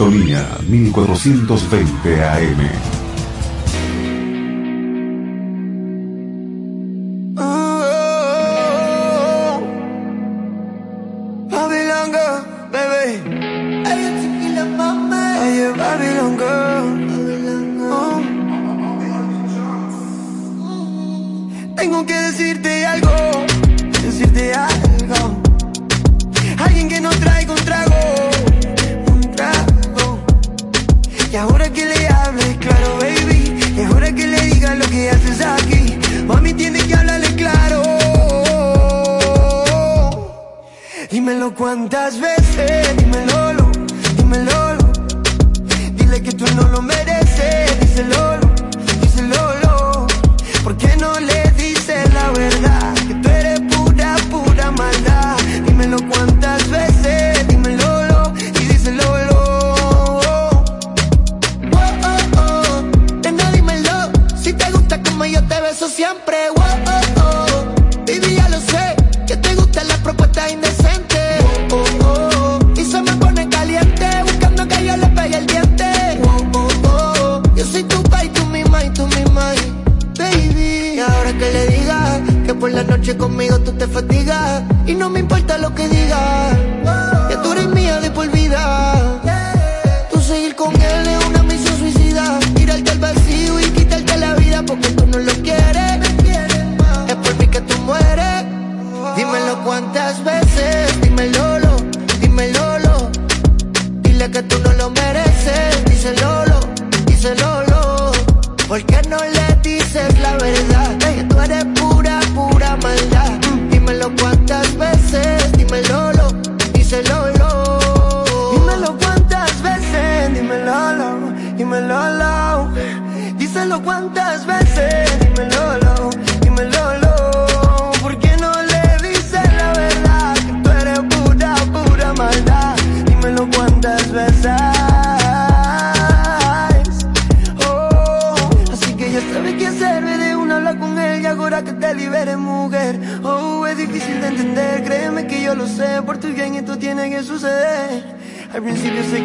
Tolina, 1420 AM. ¿Cuántas veces?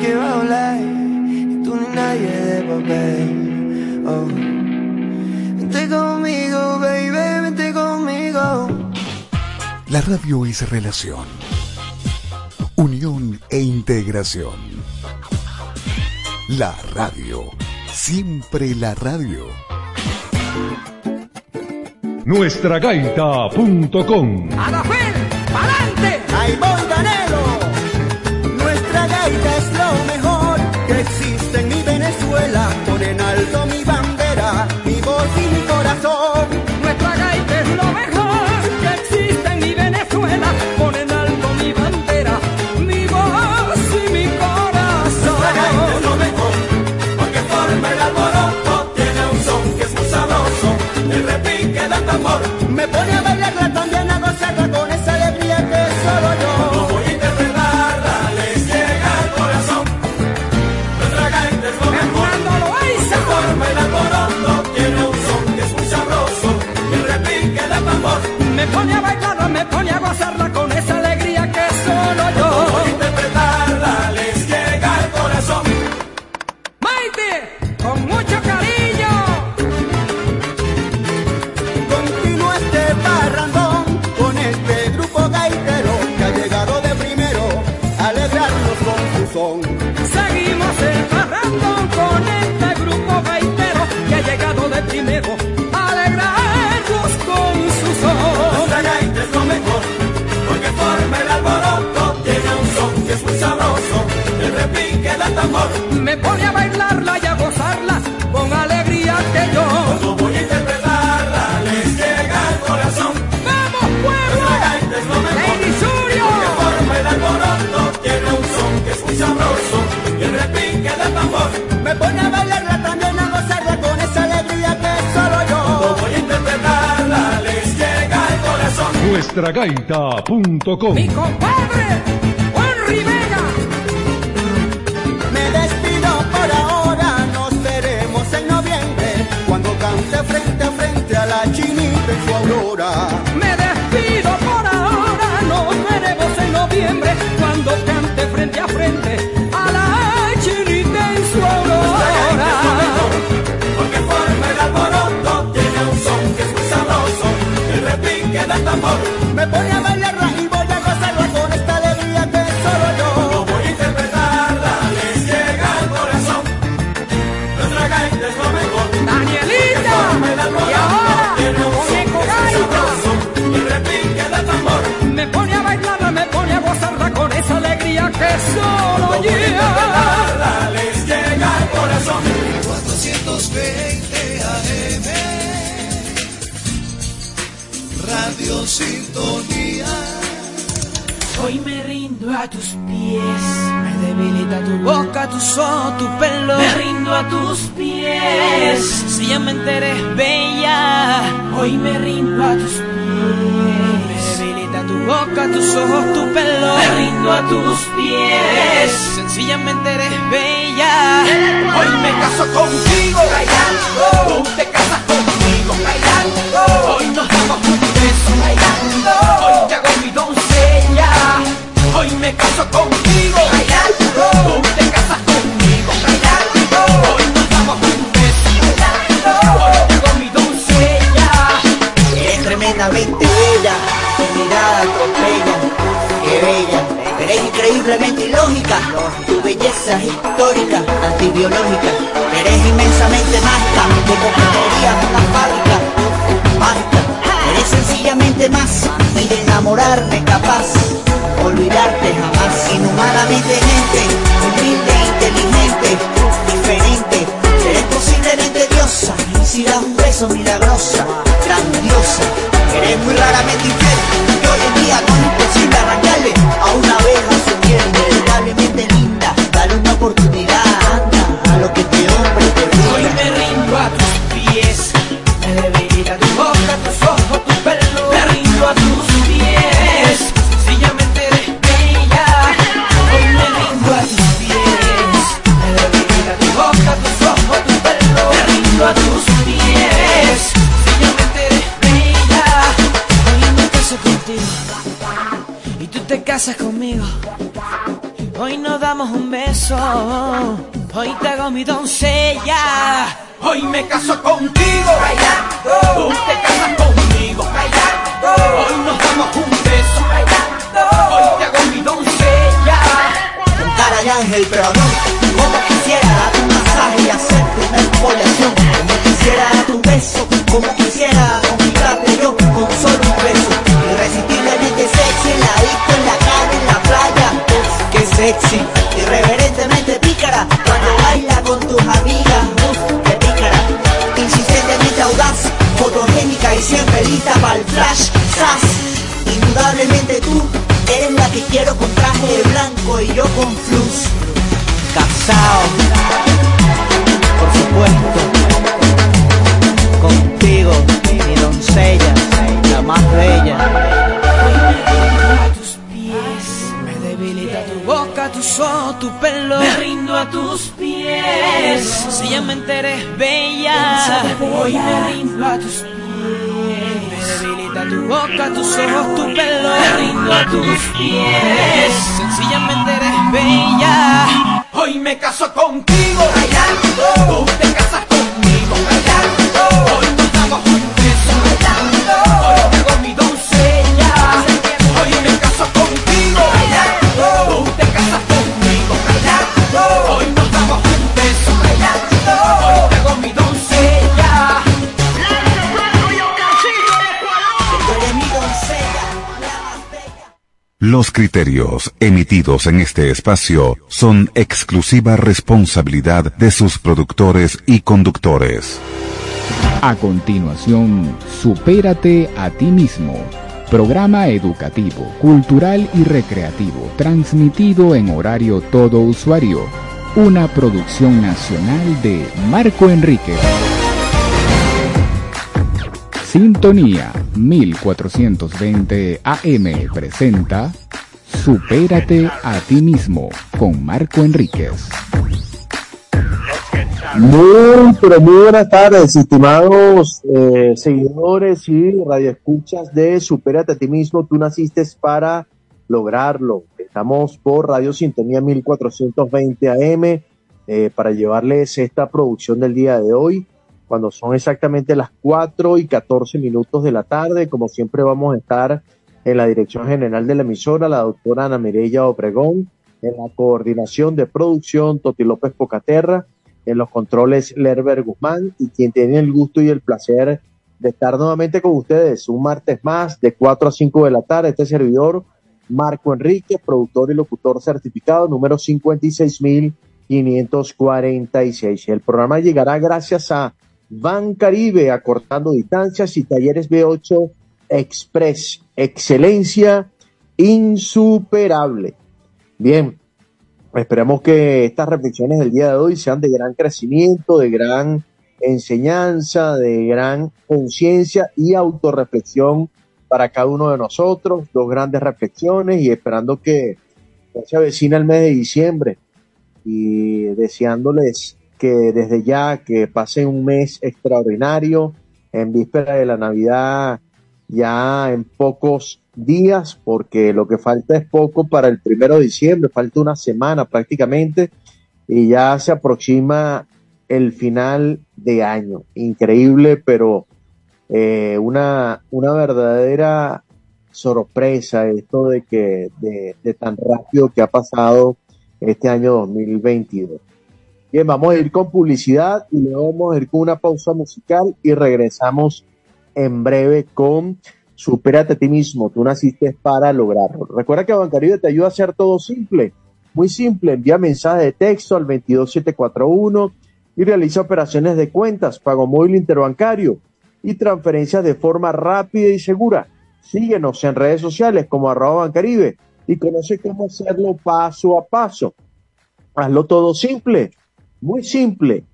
quiero hablar y tú ni nadie de papel. Oh. Vente conmigo, baby, vente conmigo. La radio es relación, unión e integración. La radio, siempre la radio. Nuestragaita.com. ¡A la fin! ¡Palante! ¡Ahí voy, gané! reggaetón con esa me pone a bailarla y a gozarla con alegría que yo. Cuando voy a interpretarla, les llega al corazón. ¡Vamos, pueblo! Los no me Porque forma el alboroto tiene un son que es muy sabroso y el repique del tambor. Me pone a bailarla también a gozarla con esa alegría que solo yo. Cuando voy a interpretarla, les llega al corazón. Nuestra gaita.com Mi compadre Me despido por ahora, nos veremos en noviembre cuando cante frente a frente a la chinita en su aurora. Porque forma el alboroto, tiene un son que es muy sabroso, el repique del tambor me pone a bailar y 420 AM Radio Sintonía Hoy me rindo a tus pies, me debilita tu boca, tu son, tu pelo. Me rindo a tus pies, sencillamente eres bella. Hoy me rindo a tus pies, me tu boca, tus ojos, tu pelo. Me rindo a tus pies, sencillamente eres bella. Hoy me caso contigo, bailando. Tú te casas conmigo, bailando. Hoy nos damos un beso, bailando. Hoy te hago mi doncella. Hoy me caso contigo, bailando. Tu belleza es histórica, antibiológica. Eres inmensamente mágica, de coquetería una fábrica, mágica. Eres sencillamente más y de enamorarme capaz, olvidarte jamás. Inhumanamente gente, humilde, inteligente, diferente. Eres posiblemente diosa, si das un beso milagrosa, grandiosa. Eres muy raramente infiel, mi doncella. Hoy me caso contigo, bailando. Pies, me debilita tu boca, tus ojos, tu pelo. Rindo a tus pies, sencillamente eres bella. Hoy me caso contigo. Tú te casas conmigo, Los criterios emitidos en este espacio son exclusiva responsabilidad de sus productores y conductores. A continuación, Supérate a ti mismo. Programa educativo, cultural y recreativo, transmitido en horario todo usuario. Una producción nacional de Marco Enrique. Sintonía 1420 AM presenta Supérate a ti mismo con Marco Enríquez. Muy, pero muy buenas tardes, estimados eh, seguidores y radioescuchas de Supérate a ti mismo. Tú naciste para lograrlo. Estamos por Radio Sintonía 1420 AM eh, para llevarles esta producción del día de hoy, cuando son exactamente las 4 y 14 minutos de la tarde. Como siempre vamos a estar en la dirección general de la emisora, la doctora Ana Mireya Obregón, en la coordinación de producción, Toti López Pocaterra, en los controles Lerber Guzmán y quien tiene el gusto y el placer de estar nuevamente con ustedes un martes más de 4 a 5 de la tarde. Este servidor, Marco Enrique, productor y locutor certificado número 56546. El programa llegará gracias a Van Caribe, acortando distancias y talleres B8 Express. Excelencia insuperable. Bien, esperamos que estas reflexiones del día de hoy sean de gran crecimiento, de gran enseñanza, de gran conciencia y autorreflexión para cada uno de nosotros. Dos grandes reflexiones y esperando que se avecina el mes de diciembre y deseándoles que desde ya que pase un mes extraordinario en víspera de la Navidad ya en pocos días, porque lo que falta es poco para el primero de diciembre, falta una semana prácticamente, y ya se aproxima el final de año. Increíble, pero eh, una, una verdadera sorpresa esto de que de, tan rápido que ha pasado este año 2022. Bien, vamos a ir con publicidad y luego vamos a ir con una pausa musical y regresamos en breve con Supérate a ti mismo, tú naciste para lograrlo. Recuerda que Bancaribe te ayuda a hacer todo simple, muy simple. Envía mensaje de texto al 22741 y realiza operaciones de cuentas, pago móvil interbancario y transferencias de forma rápida y segura. Síguenos en redes sociales como arroba Bancaribe y conoce cómo hacerlo paso a paso. Hazlo todo simple, muy simple.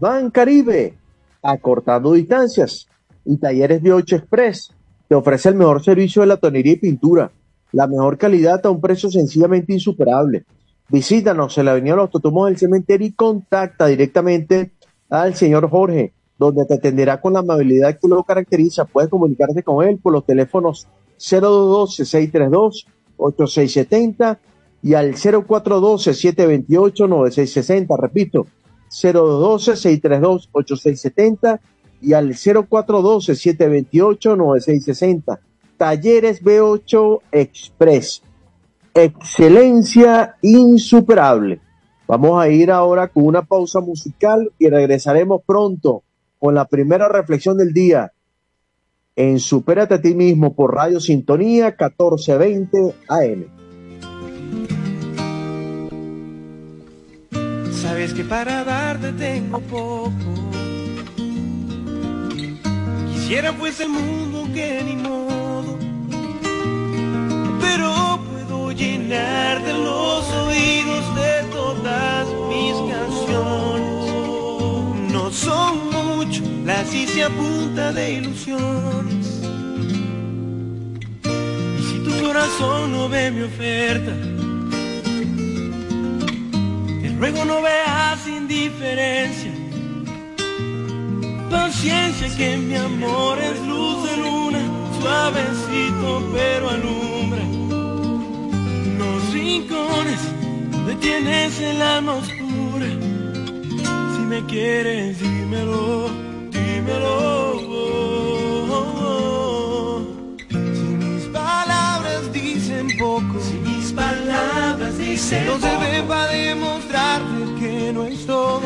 Bancaribe, acortando distancias y talleres de 8 Express te ofrece el mejor servicio de la tonería y pintura, la mejor calidad a un precio sencillamente insuperable. Visítanos en la Avenida Los Totumos del Cementerio y contacta directamente al señor Jorge, donde te atenderá con la amabilidad que lo caracteriza. Puedes comunicarte con él por los teléfonos 022-632-8670 y al 0412-728-9660. Repito, 012-632-8670 y al 0412-728-9660. Talleres B8 Express. Excelencia insuperable. Vamos a ir ahora con una pausa musical y regresaremos pronto con la primera reflexión del día en Supérate a ti mismo por Radio Sintonía 1420 AM. Sabes que para darte tengo poco Quisiera fuese el mundo que ni modo, pero puedo llenarte los oídos de todas mis canciones. No son mucho las hice a punta de ilusiones. Y si tu corazón no ve mi oferta, te ruego no veas indiferencia paciencia que mi amor es luz de luna, suavecito pero alumbra. Los rincones donde tienes el alma oscura. Si me quieres, dímelo, dímelo. Mis palabras dicen poco, mis palabras dicen no se ve para demostrarte que no es todo.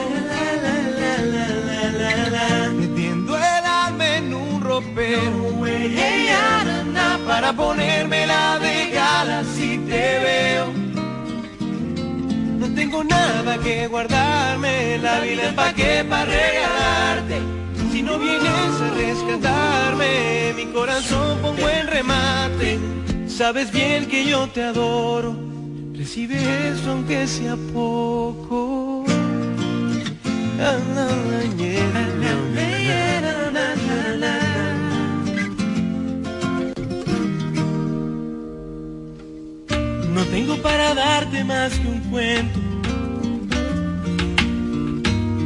Metiendo el alma en un ropero para ponérmela de gala si te veo. No tengo nada que guardarme, la vida es pa' qué pa' regalarte. Si no vienes a rescatarme, mi corazón pongo en remate. Sabes bien que yo te adoro, recibe eso aunque sea poco. No tengo para darte más que un cuento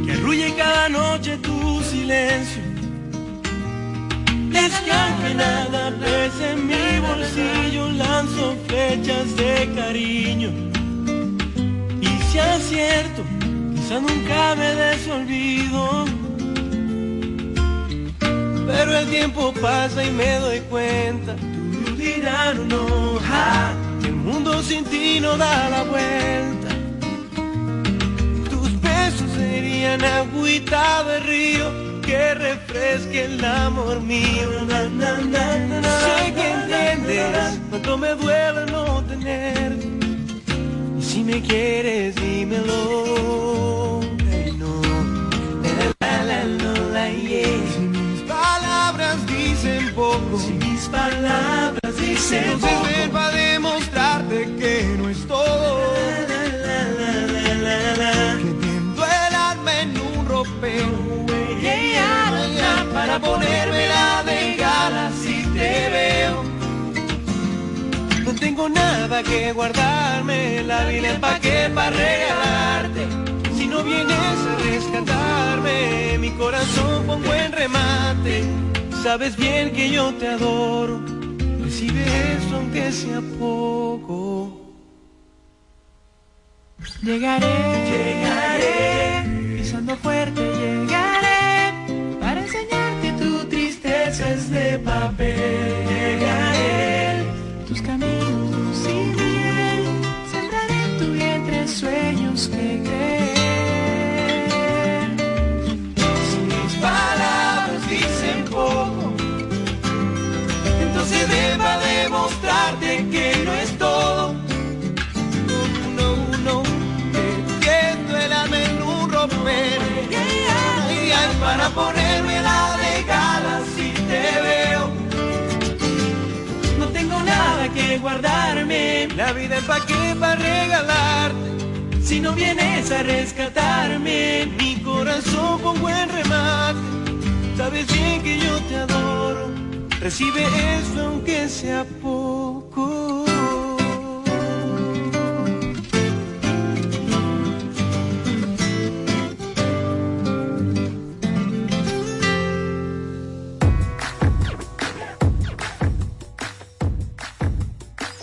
que arrulle cada noche tu silencio. Es que aunque nada pese en mi bolsillo, lanzo flechas de cariño. Y si acierto, quizá nunca me des olvido. Pero el tiempo pasa y me doy cuenta. Tú dirás no, ja, que el mundo sin ti no da la vuelta. Tus besos serían agüita de río que refresque el amor mío. Na, na, na. Sé que entiendes cuánto me duele no tenerte. Y si me quieres, dímelo. Ay, no. La, la, la, la, la, yeah. Si mis palabras dicen poco, si mis palabras dicen poco, tengo nada que guardarme, la vida pa' qué para regalarte. Si no vienes a rescatarme, mi corazón pongo en remate. Sabes bien que yo te adoro, recibe eso aunque sea poco. Llegaré, llegaré, pisando fuerte llegaré para enseñarte tu tristeza es de papel. Llegaré, para ponerme la de gala si te veo. No tengo nada que guardarme, la vida es pa' qué, pa' regalarte. Si no vienes a rescatarme, mi corazón pongo en remate. Sabes bien que yo te adoro, recibe eso aunque sea poco.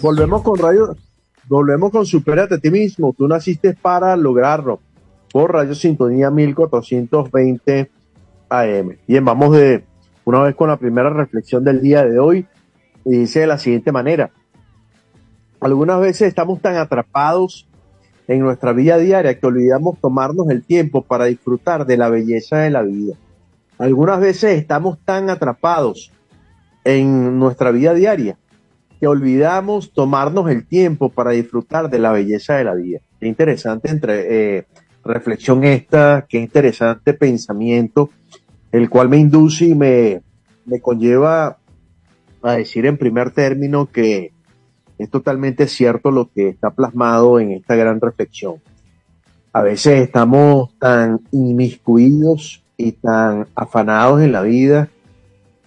Volvemos con Radio, volvemos con Superate a ti mismo. Tú naciste para lograrlo. Por Radio Sintonía 1420 AM. Bien, vamos de una vez con la primera reflexión del día de hoy. Y dice de la siguiente manera. Algunas veces estamos tan atrapados en nuestra vida diaria que olvidamos tomarnos el tiempo para disfrutar de la belleza de la vida. Algunas veces estamos tan atrapados en nuestra vida diaria que olvidamos tomarnos el tiempo para disfrutar de la belleza de la vida. Qué interesante entre, eh, reflexión esta, qué interesante pensamiento, el cual me induce y me, me conlleva a decir en primer término que es totalmente cierto lo que está plasmado en esta gran reflexión. A veces estamos tan inmiscuidos y tan afanados en la vida,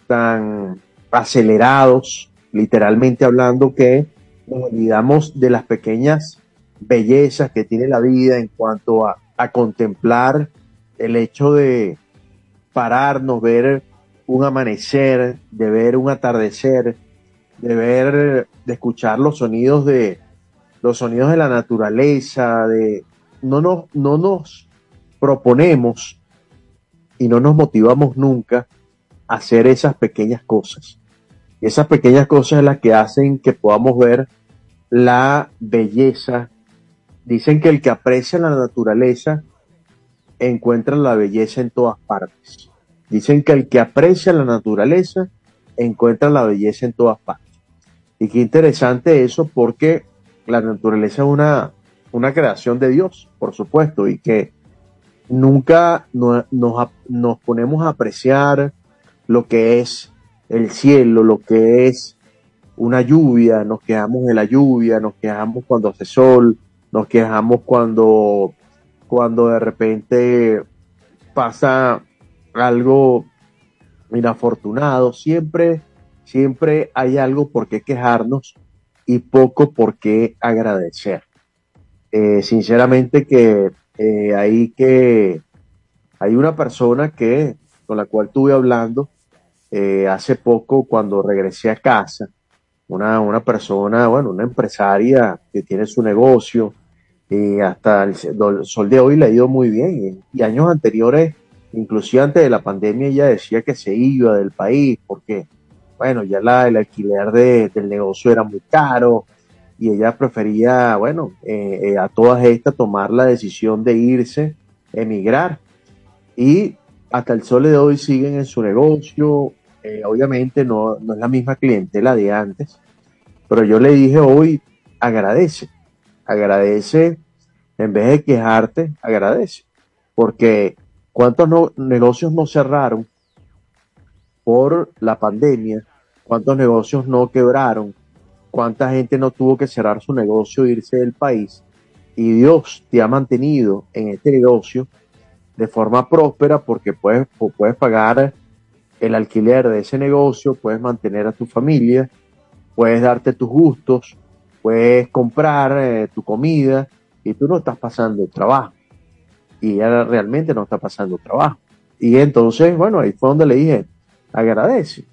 tan acelerados, literalmente hablando, que nos olvidamos de las pequeñas bellezas que tiene la vida en cuanto a, a contemplar el hecho de pararnos, ver un amanecer, de ver un atardecer, de ver, de escuchar los sonidos de los sonidos de la naturaleza, de no nos, no nos proponemos y no nos motivamos nunca a hacer esas pequeñas cosas. Esas pequeñas cosas las que hacen que podamos ver la belleza. Dicen que el que aprecia la naturaleza encuentra la belleza en todas partes. Dicen que el que aprecia la naturaleza encuentra la belleza en todas partes. Y qué interesante eso porque la naturaleza es una, una creación de Dios, por supuesto, y que nunca no- nos, nos ponemos a apreciar lo que es el cielo, lo que es una lluvia, nos quejamos de la lluvia, nos quejamos cuando hace sol, nos quejamos cuando, cuando de repente pasa algo inafortunado, siempre, siempre hay algo por qué quejarnos y poco por qué agradecer. Eh, sinceramente que eh, hay que, hay una persona que, con la cual estuve hablando, eh, hace poco cuando regresé a casa, una, una persona, bueno, una empresaria que tiene su negocio, y hasta el sol de hoy le ha ido muy bien. Y, años anteriores, inclusive antes de la pandemia, ella decía que se iba del país porque, bueno, ya la, el alquiler de, del negocio era muy caro y ella prefería, bueno, eh, eh, a todas estas tomar la decisión de irse, emigrar. Y hasta el sol de hoy siguen en su negocio. Eh, obviamente no, no es la misma clientela de antes, pero yo le dije hoy, agradece agradece, en vez de quejarte, agradece. Porque cuántos negocios no cerraron por la pandemia, cuántos negocios no quebraron, cuánta gente no tuvo que cerrar su negocio e irse del país. Y Dios te ha mantenido en este negocio de forma próspera porque puedes, puedes pagar el alquiler de ese negocio, puedes mantener a tu familia, puedes darte tus gustos, puedes comprar eh, tu comida y tú no estás pasando trabajo. Y ella realmente no está pasando trabajo. Y entonces, bueno, ahí fue donde le dije, agradece.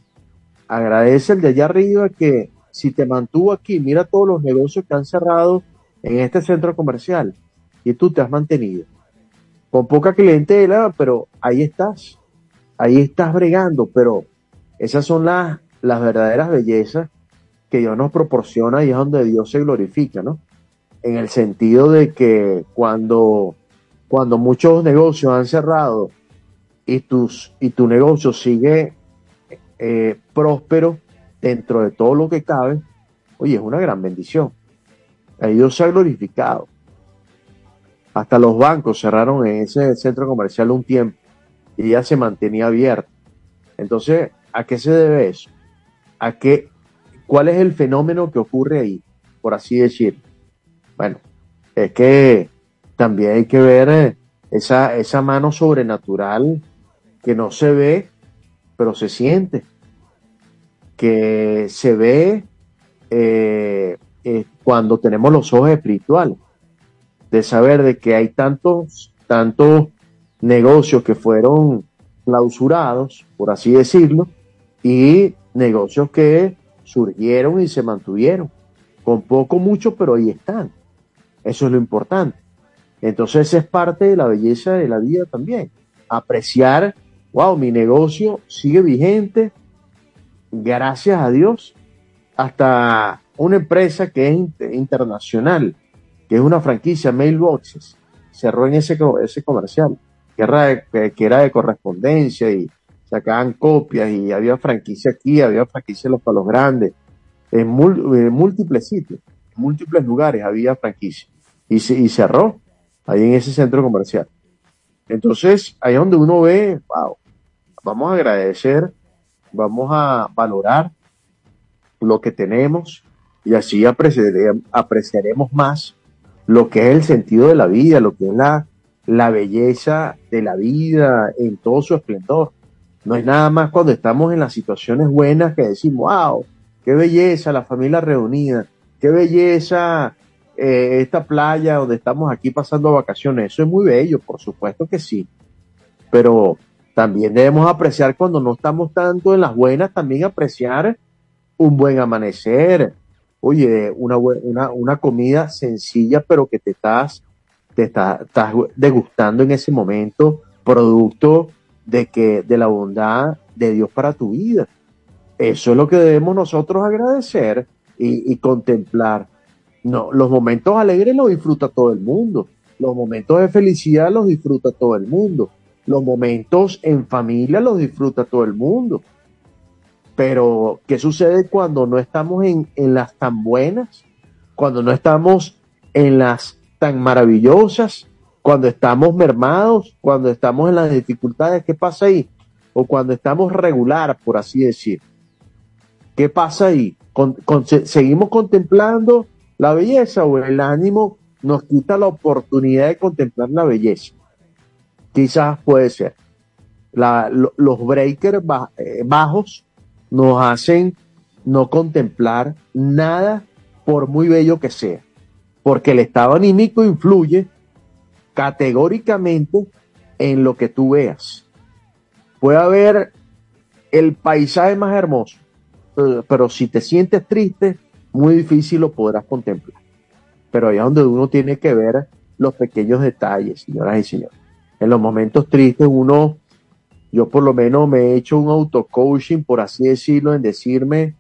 Agradece el de allá arriba que si te mantuvo aquí, mira todos los negocios que han cerrado en este centro comercial y tú te has mantenido. Con poca clientela, pero ahí estás. Ahí estás bregando, pero esas son las, las verdaderas bellezas que Dios nos proporciona y es donde Dios se glorifica, ¿no? En el sentido de que cuando, cuando muchos negocios han cerrado y, tus, y tu negocio sigue eh, próspero dentro de todo lo que cabe, oye, es una gran bendición. Ahí Dios se ha glorificado. Hasta los bancos cerraron en ese centro comercial un tiempo y ya se mantenía abierto. Entonces, ¿a qué se debe eso? A que ¿Cuál es el fenómeno que ocurre ahí, por así decir? Bueno, es que también hay que ver eh, esa, esa mano sobrenatural que no se ve, pero se siente, que se ve eh, eh, cuando tenemos los ojos espirituales, de saber de que hay tantos, tantos negocios que fueron clausurados, por así decirlo, y negocios que surgieron y se mantuvieron, con poco, mucho, pero ahí están. Eso es lo importante. Entonces es parte de la belleza de la vida también. Apreciar, wow, mi negocio sigue vigente, gracias a Dios, hasta una empresa que es internacional, es una franquicia, Mailboxes, cerró en ese, ese comercial, que era, que era de correspondencia y sacaban copias y había franquicia aquí, había franquicia en los palos grandes, en, múltiples sitios, en múltiples lugares había franquicia y, y cerró ahí en ese centro comercial. Entonces, ahí es donde uno ve, wow, vamos a agradecer, vamos a valorar lo que tenemos y así apreciaremos más lo que es el sentido de la vida, lo que es la, la belleza de la vida en todo su esplendor. No es nada más cuando estamos en las situaciones buenas que decimos, wow, qué belleza la familia reunida, qué belleza eh, esta playa donde estamos aquí pasando vacaciones. Eso es muy bello, por supuesto que sí. Pero también debemos apreciar cuando no estamos tanto en las buenas, también apreciar un buen amanecer. Oye, una, una, una comida sencilla, pero que te estás, te estás degustando en ese momento, producto de que de la bondad de Dios para tu vida. Eso es lo que debemos nosotros agradecer y, contemplar. No, los momentos alegres los disfruta todo el mundo. Los momentos de felicidad los disfruta todo el mundo. Los momentos en familia los disfruta todo el mundo. Pero, ¿qué sucede cuando no estamos en, en las tan buenas? Cuando no estamos en las tan maravillosas, cuando estamos mermados, cuando estamos en las dificultades, ¿qué pasa ahí? O cuando estamos regular, por así decir. ¿Qué pasa ahí? ¿Seguimos contemplando la belleza o el ánimo nos quita la oportunidad de contemplar la belleza? Quizás puede ser. los breakers eh, bajos nos hacen no contemplar nada por muy bello que sea, porque el estado anímico influye categóricamente en lo que tú veas. Puede haber el paisaje más hermoso, eh, pero si te sientes triste, muy difícil lo podrás contemplar. Pero allá donde uno tiene que ver los pequeños detalles, señoras y señores. En los momentos tristes uno, yo por lo menos me he hecho un auto-coaching, por así decirlo, en decirme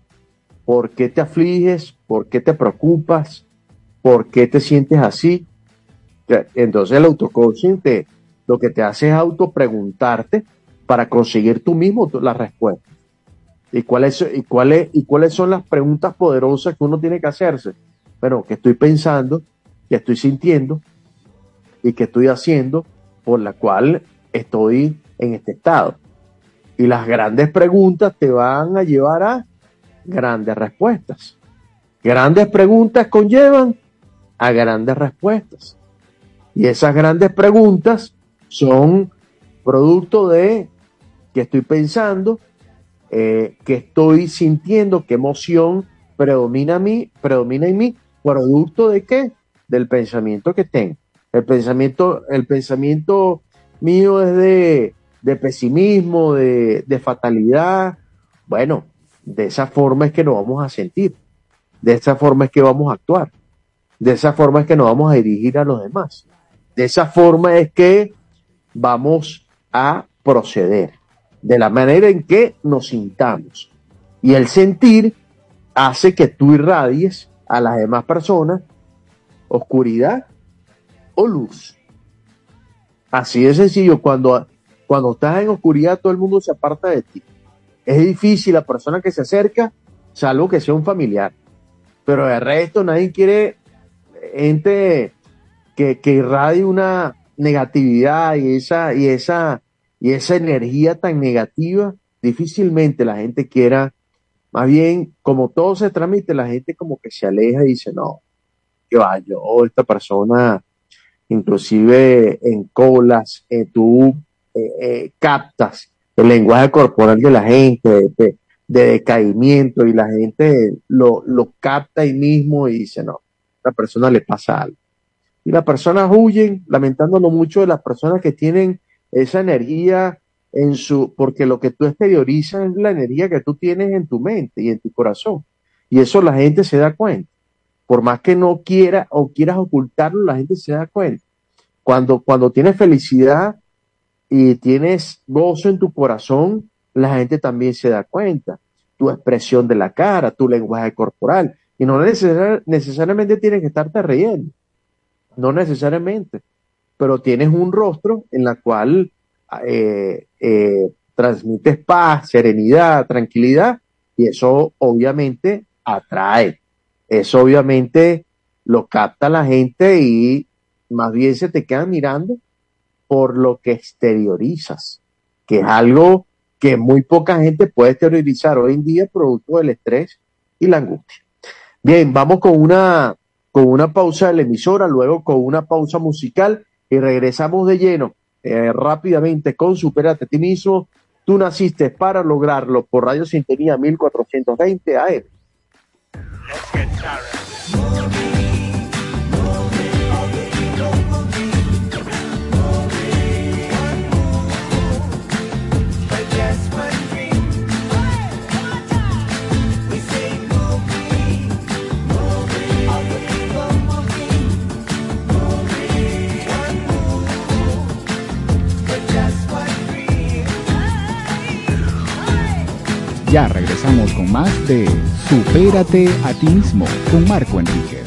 por qué te afliges, por qué te preocupas, por qué te sientes así. Entonces el auto-coaching te, lo que te hace es auto-preguntarte para conseguir tú mismo la respuesta. ¿Y cuáles, y, cuáles, ¿Y cuáles son las preguntas poderosas que uno tiene que hacerse? Bueno, ¿qué estoy pensando? ¿Qué estoy sintiendo? ¿Y qué estoy haciendo por la cual estoy en este estado? Y las grandes preguntas te van a llevar a grandes respuestas. Grandes preguntas conllevan a grandes respuestas. Y esas grandes preguntas son producto de qué estoy pensando, eh, qué estoy sintiendo, qué emoción predomina, a mí, predomina en mí, producto de qué? Del pensamiento que tengo. El pensamiento, el pensamiento mío es de, de pesimismo, de, de fatalidad. Bueno, de esa forma es que nos vamos a sentir. De esa forma es que vamos a actuar. De esa forma es que nos vamos a dirigir a los demás. De esa forma es que vamos a proceder. De la manera en que nos sintamos. Y el sentir hace que tú irradies a las demás personas oscuridad o luz. Así de sencillo. Cuando, cuando estás en oscuridad, todo el mundo se aparta de ti. Es difícil la persona que se acerca, salvo que sea un familiar. Pero de resto, nadie quiere gente que, que irradie una negatividad y esa, y esa, y esa energía tan negativa. Difícilmente la gente quiera, más bien, como todo se transmite, la gente como que se aleja y dice, no, que va, yo, esta persona, inclusive en colas, eh, tú eh, eh, captas el lenguaje corporal de la gente, de, de decaimiento, y la gente lo, lo capta ahí mismo y dice, no, la persona le pasa algo. Y las personas huyen, lamentándolo mucho de las personas que tienen esa energía en su, porque lo que tú exteriorizas es la energía que tú tienes en tu mente y en tu corazón. Y eso la gente se da cuenta. Por más que no quiera o quieras ocultarlo, la gente se da cuenta. Cuando, cuando tienes felicidad, y tienes gozo en tu corazón, la gente también se da cuenta. Tu expresión de la cara, tu lenguaje corporal. Y no necesariamente tienes que estarte riendo. No necesariamente. Pero tienes un rostro en la cual eh, eh, transmites paz, serenidad, tranquilidad. Y eso obviamente atrae. Eso obviamente lo capta la gente y más bien se te queda mirando por lo que exteriorizas, que es algo que muy poca gente puede exteriorizar hoy en día producto del estrés y la angustia. Bien, vamos con una, con una pausa de la emisora, luego con una pausa musical y regresamos de lleno eh, rápidamente con Superate a ti mismo. Tú naciste para lograrlo por Radio Sintonía 1420 AM. Ya regresamos con más de Supérate a ti mismo con Marco Enríquez.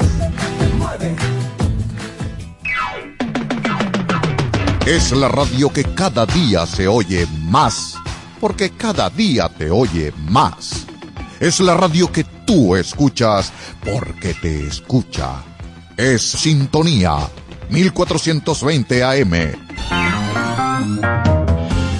Es la radio que cada día se oye más, porque cada día te oye más. Es la radio que tú escuchas porque te escucha. Es Sintonía 1420 AM.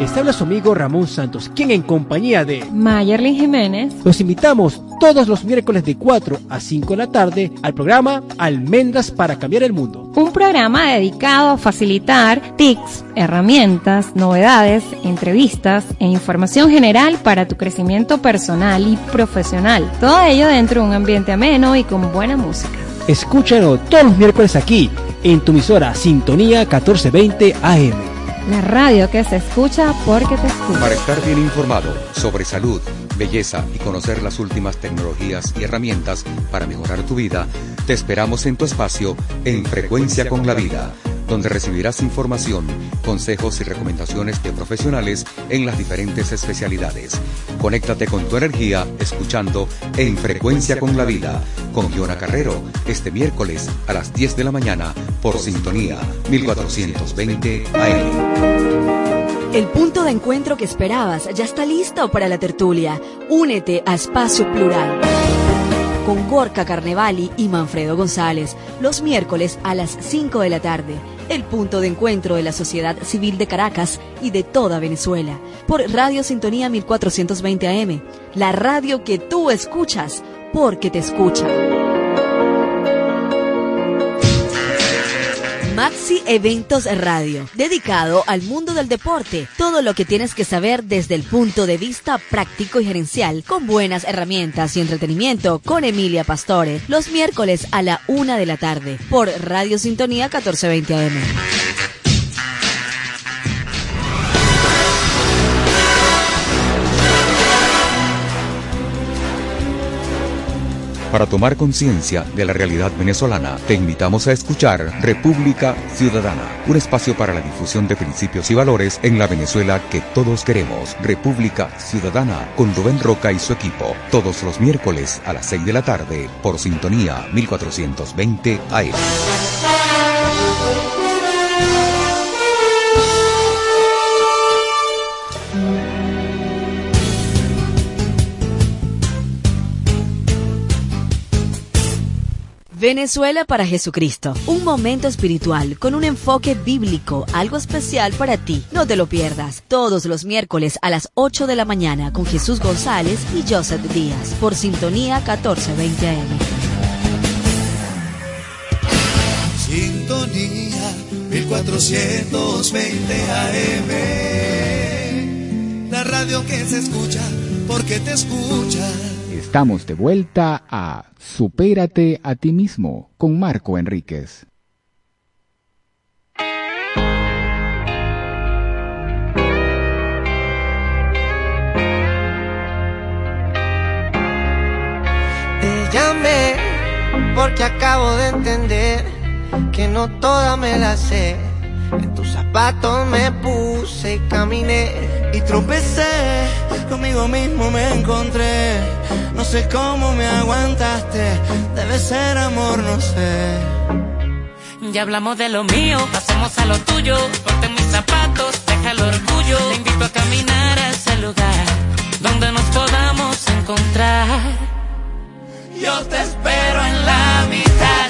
Les habla su amigo Ramón Santos, quien en compañía de Mayerlin Jiménez los invitamos todos los miércoles de 4 a 5 de la tarde al programa Almendras para cambiar el mundo. Un programa dedicado a facilitar tips, herramientas, novedades, entrevistas e información general para tu crecimiento personal y profesional. Todo ello dentro de un ambiente ameno y con buena música. Escúchalo todos los miércoles aquí, en tu emisora Sintonía 1420 AM. La radio que se escucha porque te escucha. Para estar bien informado sobre salud, belleza y conocer las últimas tecnologías y herramientas para mejorar tu vida, te esperamos en tu espacio en Frecuencia con la Vida donde recibirás información, consejos y recomendaciones de profesionales en las diferentes especialidades. Conéctate con tu energía escuchando En Frecuencia con la Vida con Giona Carrero este miércoles a las 10 de la mañana por Sintonía 1420 AM. El punto de encuentro que esperabas ya está listo para la tertulia. Únete a Espacio Plural con Gorka Carnevali y Manfredo González los miércoles a las 5 de la tarde el punto de encuentro de la sociedad civil de Caracas y de toda Venezuela, por Radio Sintonía 1420 AM, la radio que tú escuchas porque te escucha. Maxi Eventos Radio, dedicado al mundo del deporte. Todo lo que tienes que saber desde el punto de vista práctico y gerencial, con buenas herramientas y entretenimiento, con Emilia Pastore, los miércoles a la una de la tarde, por Radio Sintonía 1420 AM. Para tomar conciencia de la realidad venezolana, te invitamos a escuchar República Ciudadana, un espacio para la difusión de principios y valores en la Venezuela que todos queremos. República Ciudadana con Rubén Roca y su equipo, todos los miércoles a las 6 de la tarde por Sintonía 1420 AM. Venezuela para Jesucristo, un momento espiritual con un enfoque bíblico, algo especial para ti. No te lo pierdas, todos los miércoles a las 8 de la mañana con Jesús González y Joseph Díaz, por Sintonía 1420 AM. Sintonía 1420 AM, la radio que se escucha porque te escucha. Estamos de vuelta a Supérate a ti mismo con Marco Enríquez. Te llamé porque acabo de entender que no toda me la sé. En tus zapatos me puse y caminé y tropecé, conmigo mismo me encontré. No sé cómo me aguantaste, debe ser amor, no sé. Ya hablamos de lo mío, pasemos a lo tuyo. Ponte mis zapatos, deja el orgullo. Te invito a caminar a ese lugar donde nos podamos encontrar. Yo te espero en la mitad,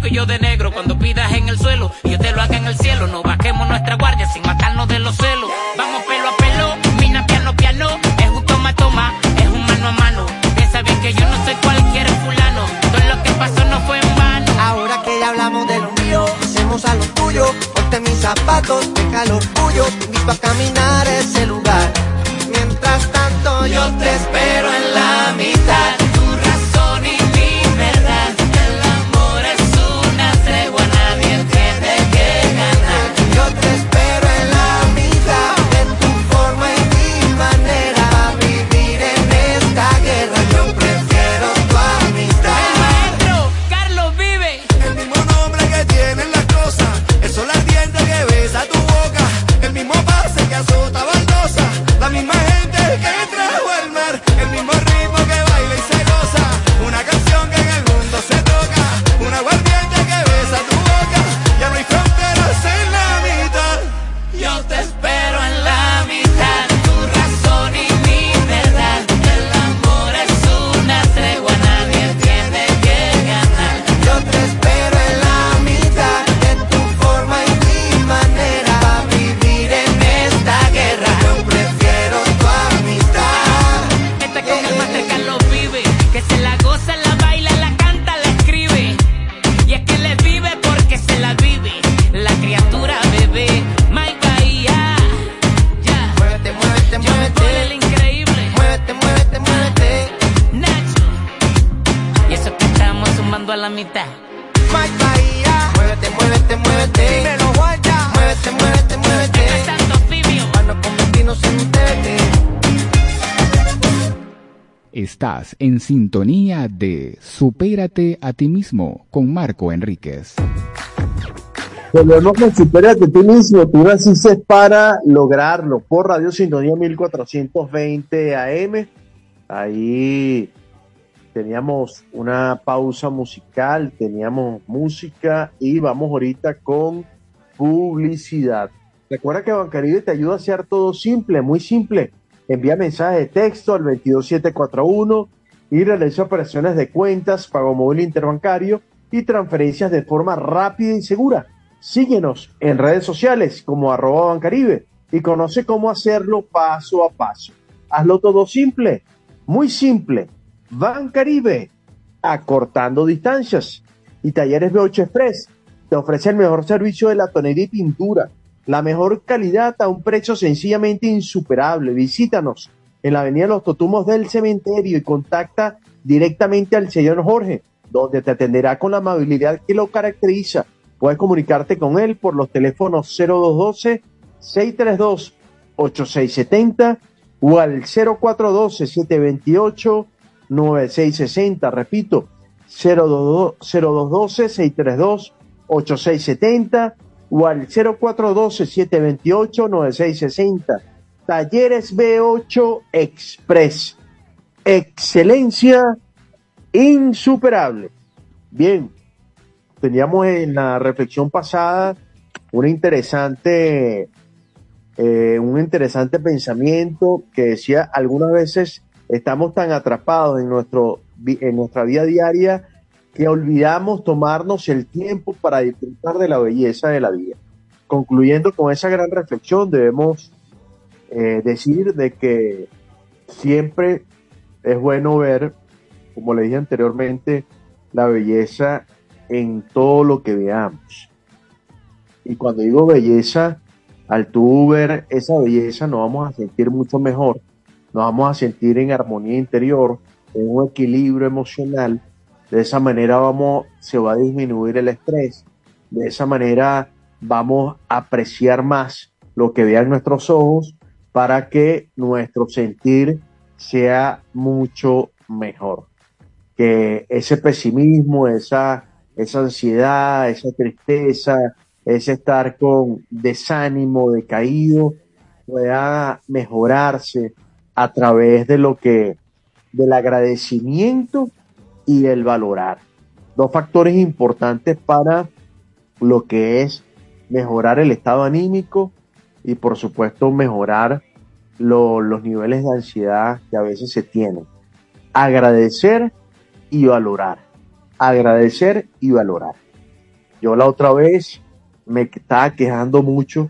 blanco y yo de negro. Cuando pidas en el suelo yo te lo haga en el cielo. No bajemos nuestra guardia sin matarnos de los celos. Vamos pelo a pelo, mina piano piano. Es un toma toma, es un mano a mano. Piensa bien que yo no soy cualquier fulano. Todo lo que pasó no fue en vano. Ahora que ya hablamos de lo mío, hacemos a lo tuyo. Ponte mis zapatos, deja el orgullo. Te a caminar ese lugar. Mientras tanto, yo te espero en la mitad. Estás en sintonía de Supérate a ti mismo con Marco Enríquez. Volvemos con Supérate a ti mismo. Tú naciste para lograrlo por Radio Sintonía 1420 AM. Ahí teníamos una pausa musical, teníamos música y vamos ahorita con publicidad. Recuerda que Bancaribe te ayuda a hacer todo simple, muy simple. Envía mensajes de texto al 22741 y realiza operaciones de cuentas, pago móvil interbancario y transferencias de forma rápida y segura. Síguenos en redes sociales como arroba Bancaribe y conoce cómo hacerlo paso a paso. Hazlo todo simple, muy simple. Bancaribe, acortando distancias. Y Talleres B8 Express te ofrece el mejor servicio de la tonería y pintura, la mejor calidad a un precio sencillamente insuperable. Visítanos en la Avenida Los Totumos del Cementerio y contacta directamente al señor Jorge, donde te atenderá con la amabilidad que lo caracteriza. Puedes comunicarte con él por los teléfonos 0212 632 8670 o al 0412 728 9660. Repito, 0212 632 8670 o al 0412 728 9660. Talleres B8 Express. Excelencia insuperable. Bien, teníamos en la reflexión pasada una interesante, eh, un interesante pensamiento que decía algunas veces estamos tan atrapados en nuestro en nuestra vida diaria que olvidamos tomarnos el tiempo para disfrutar de la belleza de la vida. Concluyendo con esa gran reflexión, debemos eh, decir de que siempre es bueno ver, como le dije anteriormente, la belleza en todo lo que veamos. Y cuando digo belleza, al tú ver esa belleza nos vamos a sentir mucho mejor, nos vamos a sentir en armonía interior, en un equilibrio emocional. De esa manera vamos, se va a disminuir el estrés. De esa manera vamos a apreciar más lo que vean nuestros ojos para que nuestro sentir sea mucho mejor. Que ese pesimismo, esa, esa ansiedad, esa tristeza, ese estar con desánimo, decaído, pueda mejorarse a través de lo que, del agradecimiento y el valorar. Dos factores importantes para lo que es mejorar el estado anímico y por supuesto mejorar lo- los niveles de ansiedad que a veces se tienen. Agradecer y valorar. Agradecer y valorar. Yo la otra vez me estaba quejando mucho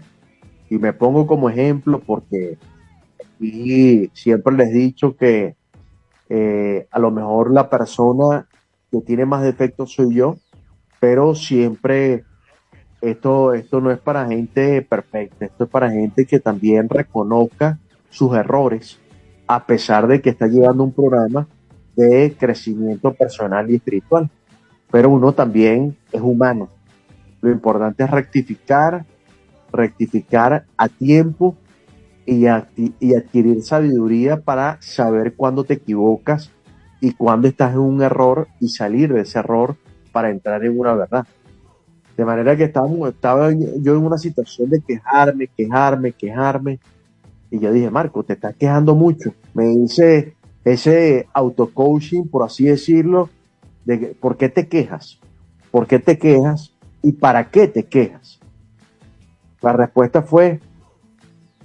y me pongo como ejemplo porque siempre les he dicho que eh, a lo mejor la persona que tiene más defectos soy yo, pero siempre esto, esto no es para gente perfecta, esto es para gente que también reconozca sus errores, a pesar de que está llevando un programa de crecimiento personal y espiritual. Pero uno también es humano. Lo importante es rectificar, rectificar a tiempo y, adquirir sabiduría para saber cuándo te equivocas y cuándo estás en un error y salir de ese error para entrar en una verdad. De manera que estaba yo en una situación de quejarme, quejarme, quejarme. Y yo dije, Marco, te estás quejando mucho. Me hice ese auto-coaching, por así decirlo, de ¿por qué te quejas? ¿Por qué te quejas? ¿Y para qué te quejas? La respuesta fue,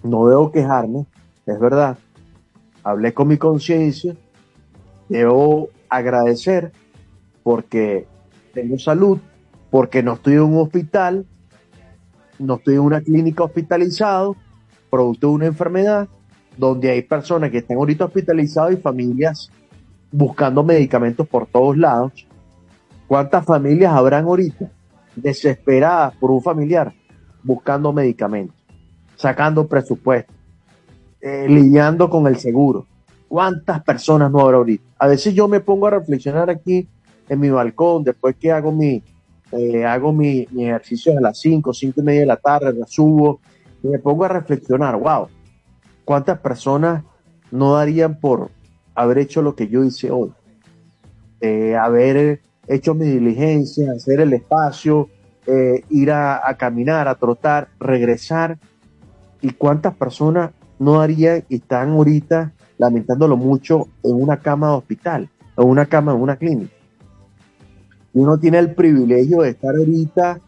no debo quejarme, es verdad. Hablé con mi conciencia, debo agradecer porque tengo salud, porque no estoy en un hospital, no estoy en una clínica hospitalizado, producto de una enfermedad, donde hay personas que están ahorita hospitalizadas y familias buscando medicamentos por todos lados. ¿Cuántas familias habrán ahorita desesperadas por un familiar buscando medicamentos, sacando presupuesto, eh, lidiando con el seguro? ¿Cuántas personas no habrá ahorita? A veces yo me pongo a reflexionar aquí en mi balcón, después que hago mi, eh, hago mi, mi ejercicio a las 5, 5 y media de la tarde, la subo me pongo a reflexionar, wow, ¿cuántas personas no darían por haber hecho lo que yo hice hoy? Eh, haber hecho mi diligencia, hacer el espacio, ir a caminar, a trotar, regresar. ¿Y cuántas personas no harían y están ahorita lamentándolo mucho en una cama de hospital, en una cama de una clínica? Uno tiene el privilegio de estar ahorita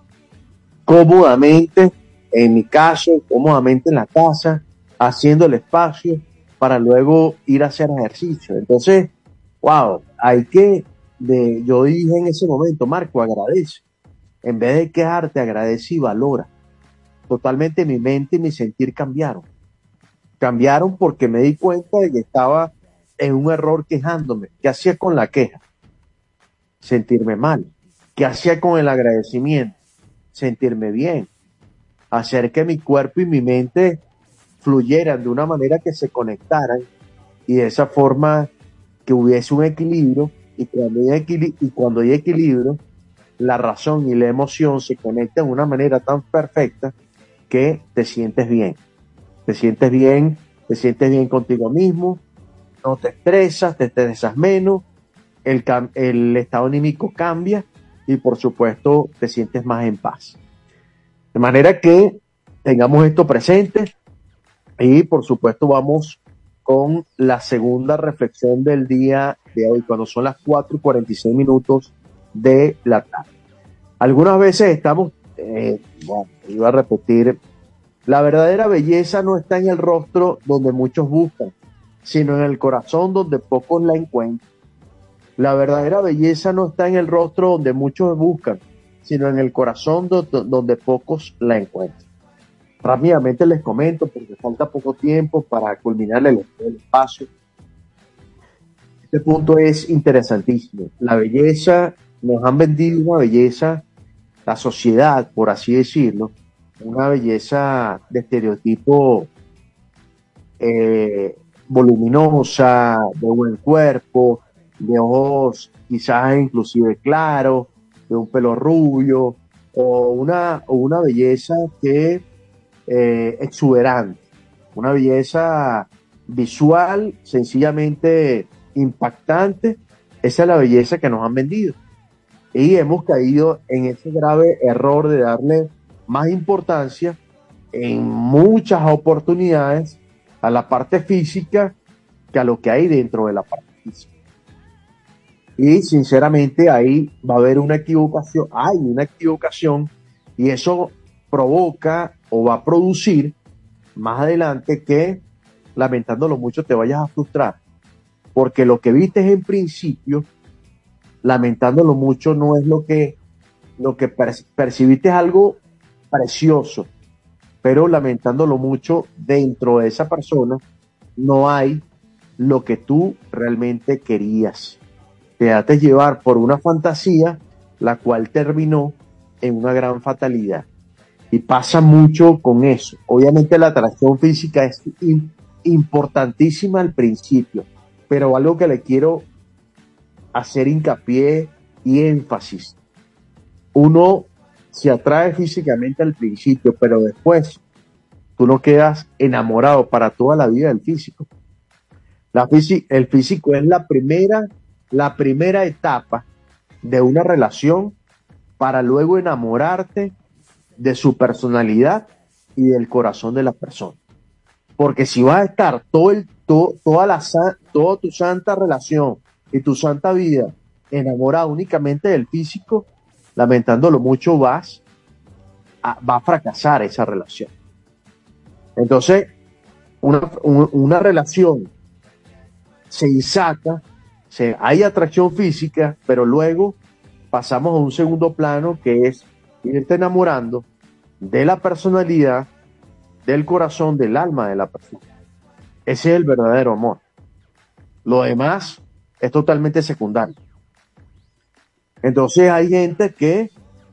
cómodamente, en mi caso, cómodamente en la casa, haciendo el espacio para luego ir a hacer ejercicio. Entonces, wow, hay que, de, yo dije en ese momento, Marco, agradece. En vez de quejarte, agradece y valora. Totalmente mi mente y mi sentir cambiaron. Cambiaron porque me di cuenta de que estaba en un error quejándome. ¿Qué hacía con la queja? Sentirme mal. ¿Qué hacía con el agradecimiento? Sentirme bien. Hacer que mi cuerpo y mi mente fluyeran de una manera que se conectaran y de esa forma que hubiese un equilibrio y cuando hay, y cuando hay equilibrio, la razón y la emoción se conectan de una manera tan perfecta que te sientes bien. Te sientes bien, te sientes bien contigo mismo, no te estresas, te estresas menos, el, estado anímico cambia y por supuesto te sientes más en paz. De manera que tengamos esto presente y por supuesto vamos con la segunda reflexión del día de hoy, cuando son las 4 y 46 minutos de la tarde. Algunas veces estamos, eh, iba a repetir, la verdadera belleza no está en el rostro donde muchos buscan, sino en el corazón donde pocos la encuentran. La verdadera belleza no está en el rostro donde muchos buscan, sino en el corazón do- donde pocos la encuentran. Rápidamente les comento, porque falta poco tiempo para culminar el, el espacio. Este punto es interesantísimo. La belleza, nos han vendido una belleza, la sociedad, por así decirlo, una belleza de estereotipo eh, voluminosa, de buen cuerpo, de ojos quizás inclusive claros, de un pelo rubio, o una, o una belleza que eh, exuberante, una belleza visual sencillamente impactante. Esa es la belleza que nos han vendido. Y hemos caído en ese grave error de darle más importancia en muchas oportunidades a la parte física que a lo que hay dentro de la parte física. Y sinceramente ahí va a haber una equivocación, hay una equivocación y eso provoca o va a producir más adelante que, lamentándolo mucho, te vayas a frustrar. Porque lo que viste en principio, lamentándolo mucho, no es lo que, lo que per- percibiste es algo precioso, pero lamentándolo mucho, dentro de esa persona no hay lo que tú realmente querías. Te dejaste llevar por una fantasía, la cual terminó en una gran fatalidad. Y pasa mucho con eso. Obviamente la atracción física es im- importantísima al principio, pero algo que le quiero hacer hincapié y énfasis. Uno se atrae físicamente al principio, pero después tú no quedas enamorado para toda la vida del físico. La el físico es la primera, la primera etapa de una relación para luego enamorarte de su personalidad y del corazón de la persona. Porque si vas a estar todo el, to- toda la, toda tu santa relación y tu santa vida enamorado únicamente del físico, lamentándolo mucho, vas a, va a fracasar esa relación. Entonces, una, un- una relación se insata, se, hay atracción física, pero luego pasamos a un segundo plano que es irte enamorando de la personalidad, del corazón, del alma de la persona. Ese es el verdadero amor. Lo demás es totalmente secundario. Entonces hay gente que,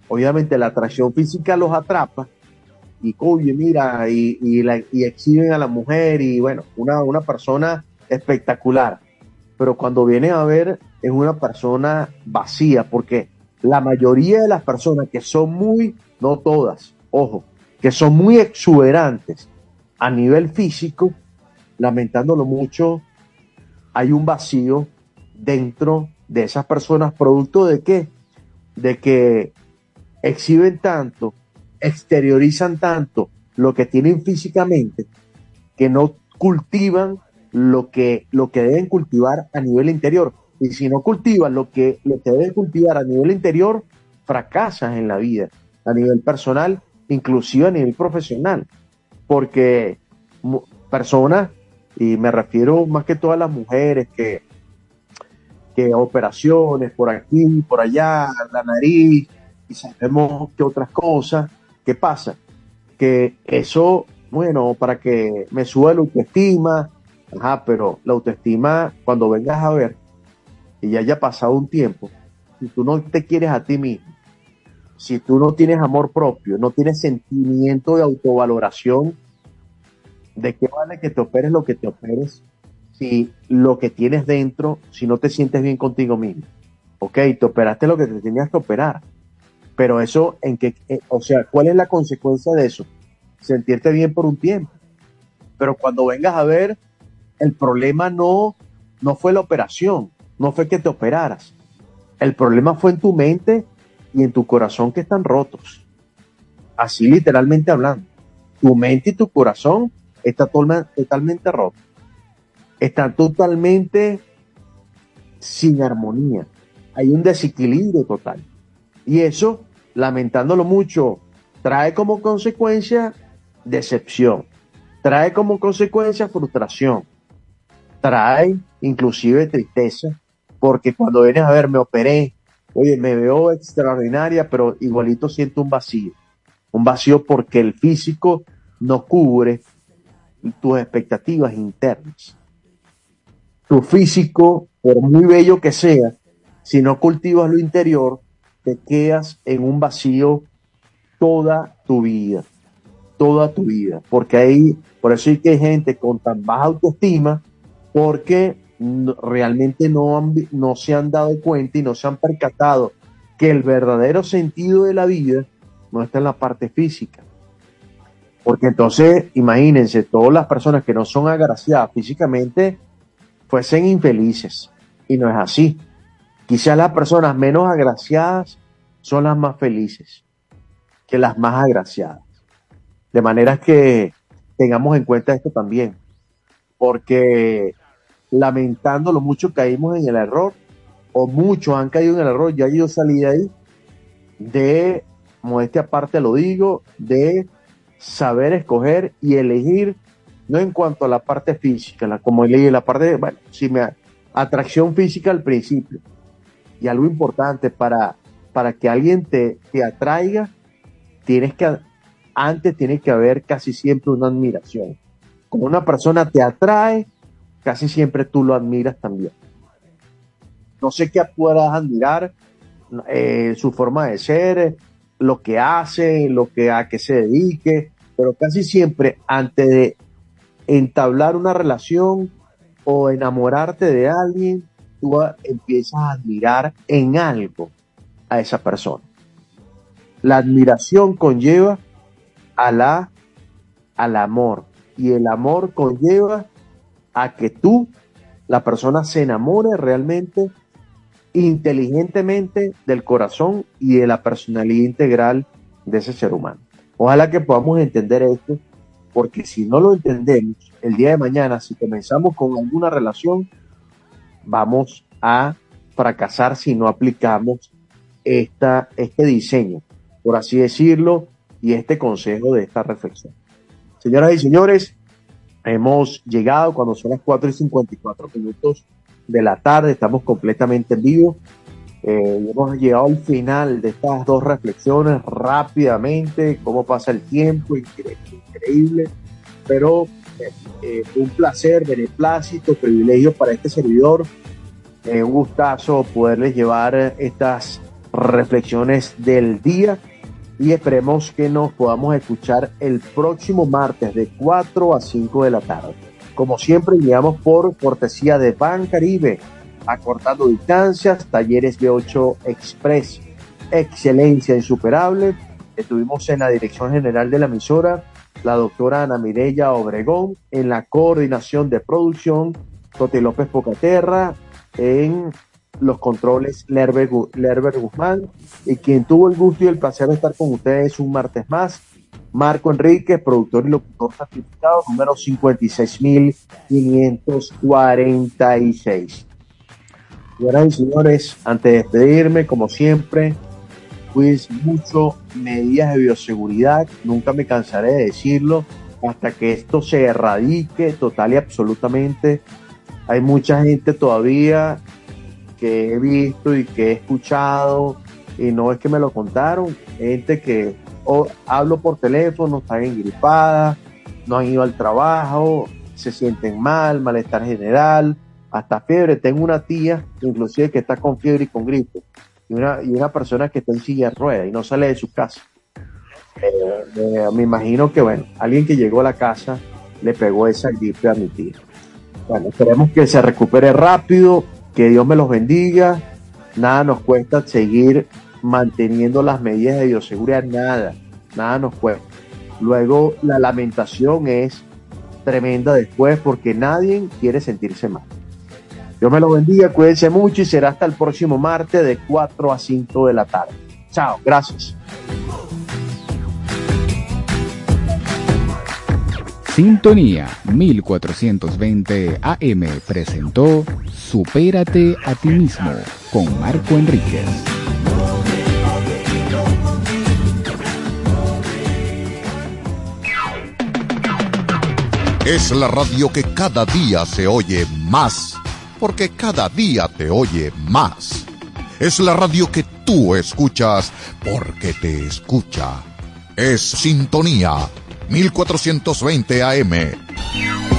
obviamente, la atracción física los atrapa y, oye, mira, y, la- y exhiben a la mujer y, bueno, una, una persona espectacular. Pero cuando vienen a ver es una persona vacía, porque la mayoría de las personas que son muy, no todas, ojo, que son muy exuberantes a nivel físico, lamentándolo mucho, hay un vacío dentro de esas personas, producto de qué? De que exhiben tanto, exteriorizan tanto lo que tienen físicamente, que no cultivan lo que, lo que deben cultivar a nivel interior. Y si no cultivan lo que, lo que deben cultivar a nivel interior, fracasas en la vida, a nivel personal, inclusive a nivel profesional. Porque personas, y me refiero más que todas las mujeres que, que operaciones por aquí, por allá, la nariz, y sabemos que otras cosas, ¿qué pasa? Que eso, bueno, para que me suba la autoestima, ajá, pero la autoestima, cuando vengas a ver, y ya haya pasado un tiempo, si tú no te quieres a ti mismo, si tú no tienes amor propio, no tienes sentimiento de autovaloración, ¿de qué vale que te operes lo que te operes si lo que tienes dentro, si no te sientes bien contigo mismo? Ok, te operaste lo que te tenías que operar, pero eso, en qué, eh, o sea, ¿cuál es la consecuencia de eso? Sentirte bien por un tiempo. Pero cuando vengas a ver, el problema no, no fue la operación, no fue que te operaras. El problema fue en tu mente y en tu corazón que están rotos. Así literalmente hablando. Tu mente y tu corazón están totalmente rotos. Están totalmente sin armonía. Hay un desequilibrio total. Y eso, lamentándolo mucho, trae como consecuencia decepción, trae como consecuencia frustración, trae inclusive tristeza, porque cuando vienes a ver, me operé, oye, me veo extraordinaria, pero igualito siento un vacío, un vacío porque el físico no cubre tus expectativas internas. Tu físico, por muy bello que sea, si no cultivas lo interior, te quedas en un vacío toda tu vida, toda tu vida, porque ahí, por eso hay que hay gente con tan baja autoestima, porque realmente no, no se han dado cuenta y no se han percatado que el verdadero sentido de la vida no está en la parte física. Porque entonces, imagínense, todas las personas que no son agraciadas físicamente fuesen infelices. Y no es así. Quizás las personas menos agraciadas son las más felices que las más agraciadas. De manera que tengamos en cuenta esto también. Porque lamentándolo mucho caímos en el error, o muchos han caído en el error, ya yo salí de ahí, de, modestia aparte lo digo, de saber escoger y elegir, no en cuanto a la parte física, la, como elegí la parte, bueno, si me, atracción física al principio, y algo importante para, para que alguien te, te atraiga, tienes que, antes tiene que haber casi siempre una admiración. Como una persona te atrae, casi siempre tú lo admiras también. No sé qué puedas admirar, eh, su forma de ser, lo que hace, lo que a qué se dedique, pero casi siempre antes de entablar una relación o enamorarte de alguien, tú empiezas a admirar en algo a esa persona. La admiración conlleva al amor y el amor conlleva a que tú, la persona, se enamore realmente, inteligentemente del corazón y de la personalidad integral de ese ser humano. Ojalá que podamos entender esto, porque si no lo entendemos, el día de mañana, si comenzamos con alguna relación, vamos a fracasar si no aplicamos esta, este diseño, por así decirlo, y este consejo de esta reflexión. Señoras y señores, Hemos llegado cuando son las 4 y 54 minutos de la tarde, estamos completamente en vivo. Eh, hemos llegado al final de estas dos reflexiones rápidamente, cómo pasa el tiempo, increíble, pero eh, eh, un placer, beneplácito, privilegio para este servidor, un gustazo poderles llevar estas reflexiones del día y esperemos que nos podamos escuchar el próximo martes de 4 a 5 de la tarde. Como siempre, guiamos por cortesía de Ban Caribe, acortando distancias, Talleres B8 Express, excelencia insuperable. Estuvimos en la dirección general de la emisora, la doctora Ana Mireya Obregón, en la coordinación de producción, Tote López Pocaterra, en los controles Lerber, Lerber Guzmán, y quien tuvo el gusto y el placer de estar con ustedes un martes más, Marco Enrique, productor y locutor certificado, número 56.546. Señoras y señores, antes de despedirme, como siempre, cuídense mucho, medidas de bioseguridad, nunca me cansaré de decirlo, hasta que esto se erradique total y absolutamente. Hay mucha gente todavía que he visto y que he escuchado, y no es que me lo contaron, gente que o hablo por teléfono, están engripadas, no han ido al trabajo, se sienten mal, malestar general, hasta fiebre. Tengo una tía, inclusive, que está con fiebre y con gripe, y una, y una persona que está en silla de ruedas y no sale de su casa. Eh, eh, me imagino que, bueno, alguien que llegó a la casa le pegó esa gripe a mi tía. Bueno, esperemos que se recupere rápido, que Dios me los bendiga. Nada nos cuesta seguir manteniendo las medidas de bioseguridad, nada, nada nos cuesta. Luego la lamentación es tremenda después porque nadie quiere sentirse mal. Dios me lo bendiga, cuídense mucho y será hasta el próximo martes de 4 a 5 de la tarde. Chao, gracias. Sintonía 1420 AM presentó Supérate a ti mismo con Marco Enríquez. Es la radio que cada día se oye más, porque cada día te oye más. Es la radio que tú escuchas, porque te escucha. Es Sintonía 1420 AM.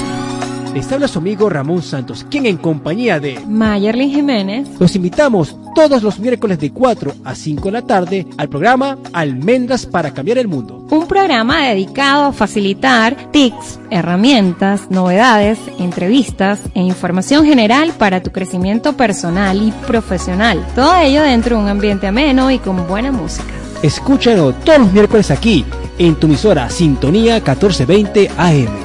Les habla su amigo Ramón Santos, quien en compañía de Mayerlin Jiménez los invitamos todos los miércoles de 4 a 5 de la tarde al programa Almendras para Cambiar el Mundo. Un programa dedicado a facilitar tips, herramientas, novedades, entrevistas e información general para tu crecimiento personal y profesional. Todo ello dentro de un ambiente ameno y con buena música. Escúchalo todos los miércoles aquí, en tu emisora Sintonía 1420 AM.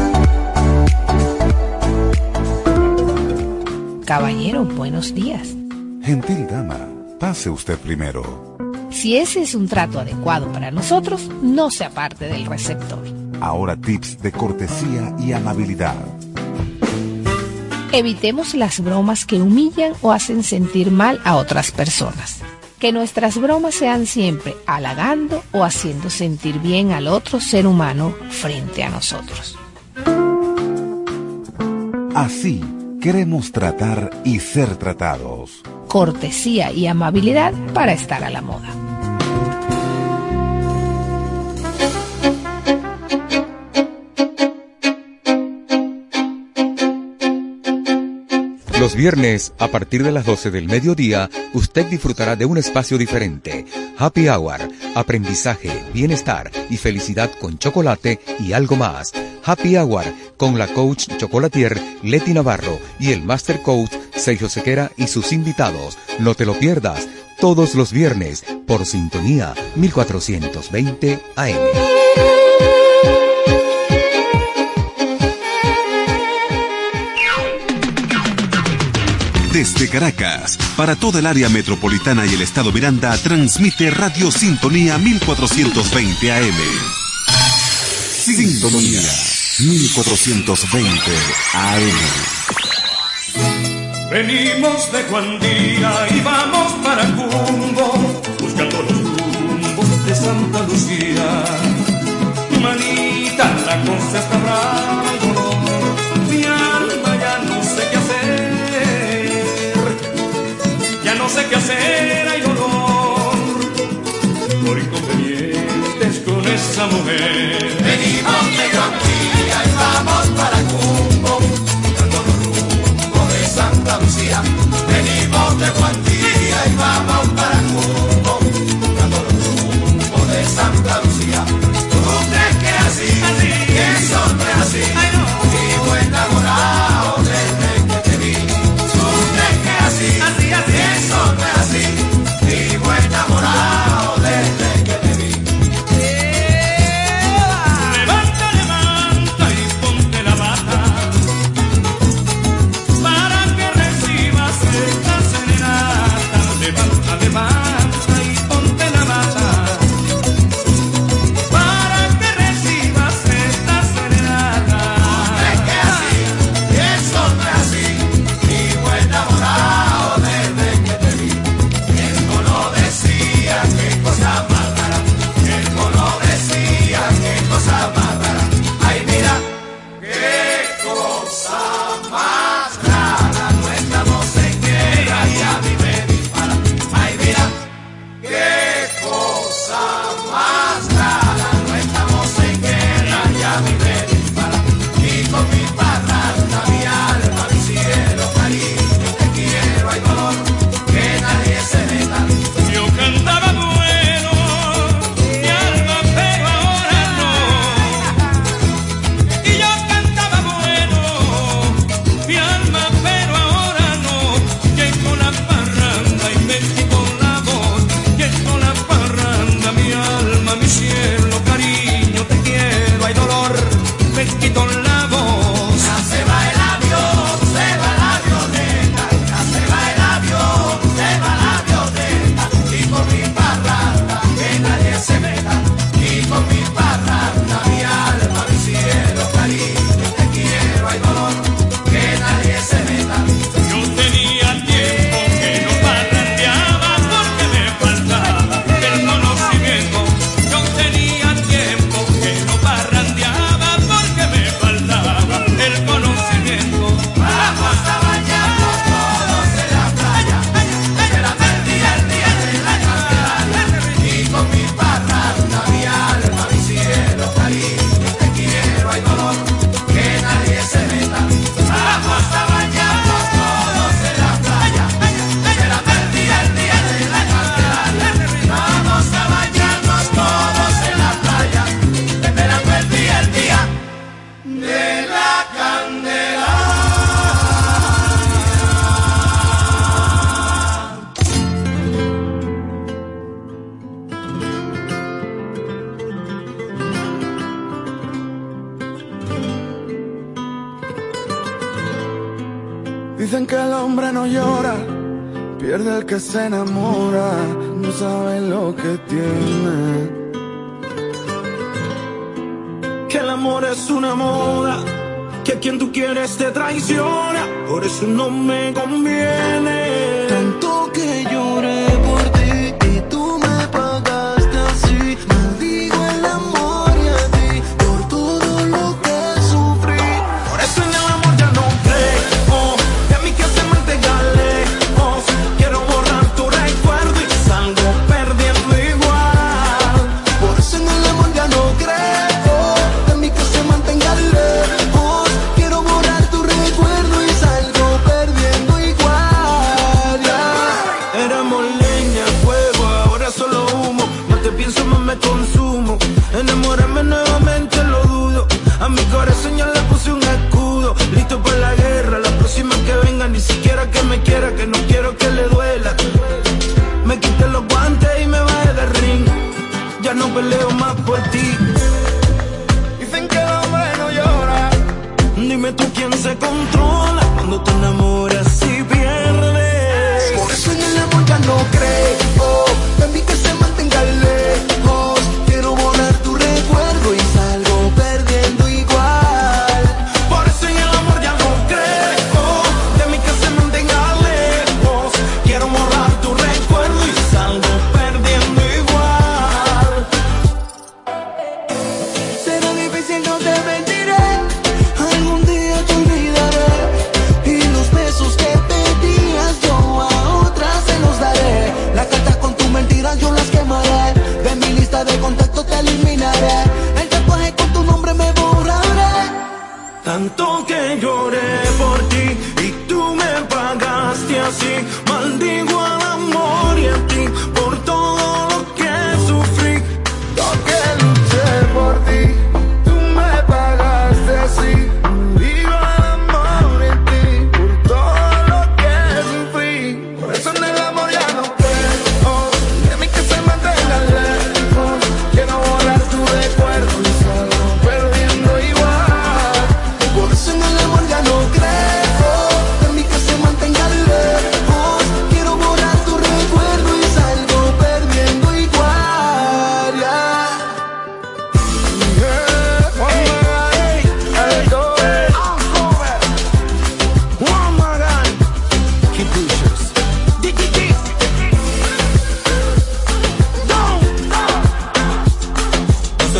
Caballero, buenos días. Gentil dama, pase usted primero. Si ese es un trato adecuado para nosotros, no se aparte del receptor. Ahora tips de cortesía y amabilidad. Evitemos las bromas que humillan o hacen sentir mal a otras personas. Que nuestras bromas sean siempre halagando o haciendo sentir bien al otro ser humano frente a nosotros. Así Queremos tratar y ser tratados. Cortesía y amabilidad para estar a la moda. Los viernes, a partir de las 12 del mediodía, usted disfrutará de un espacio diferente. Happy Hour, aprendizaje, bienestar y felicidad con chocolate y algo más Happy Hour con la coach chocolatier Leti Navarro y el master coach Sergio Sequera y sus invitados. No te lo pierdas todos los viernes por sintonía 1420 AM. Desde Caracas, para toda el área metropolitana y el estado Miranda, transmite Radio Sintonía 1420 AM. Sintonía 1420 AM. Venimos de Juan Guandía y vamos para Cumbo, buscando los rumbos de Santa Lucía. Manita, la cosa está brava, mi alma ya no sé qué hacer, ya no sé qué hacer, hay dolor, por inconvenientes con esa mujer. me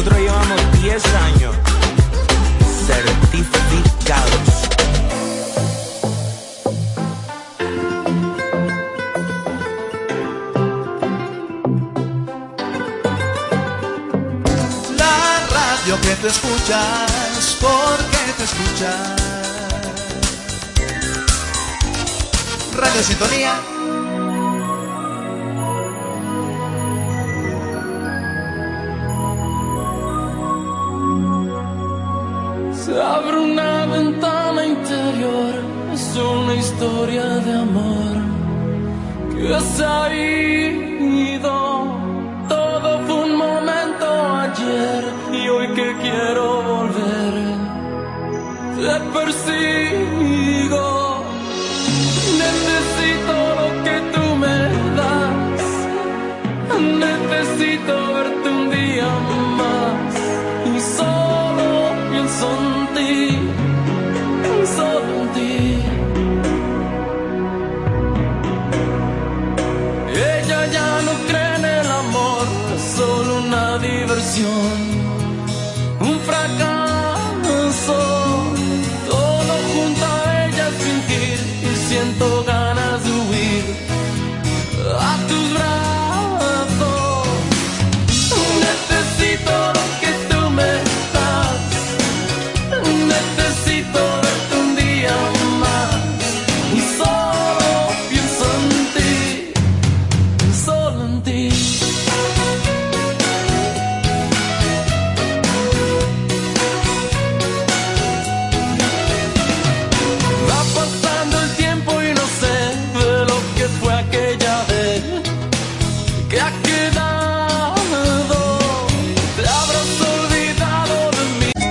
Nosotros llevamos 10 años certificados. La radio que te escuchas, porque te escuchas. Radio Sintonía de amor que has ido. Todo fue un momento ayer y hoy que quiero volver, te persigo.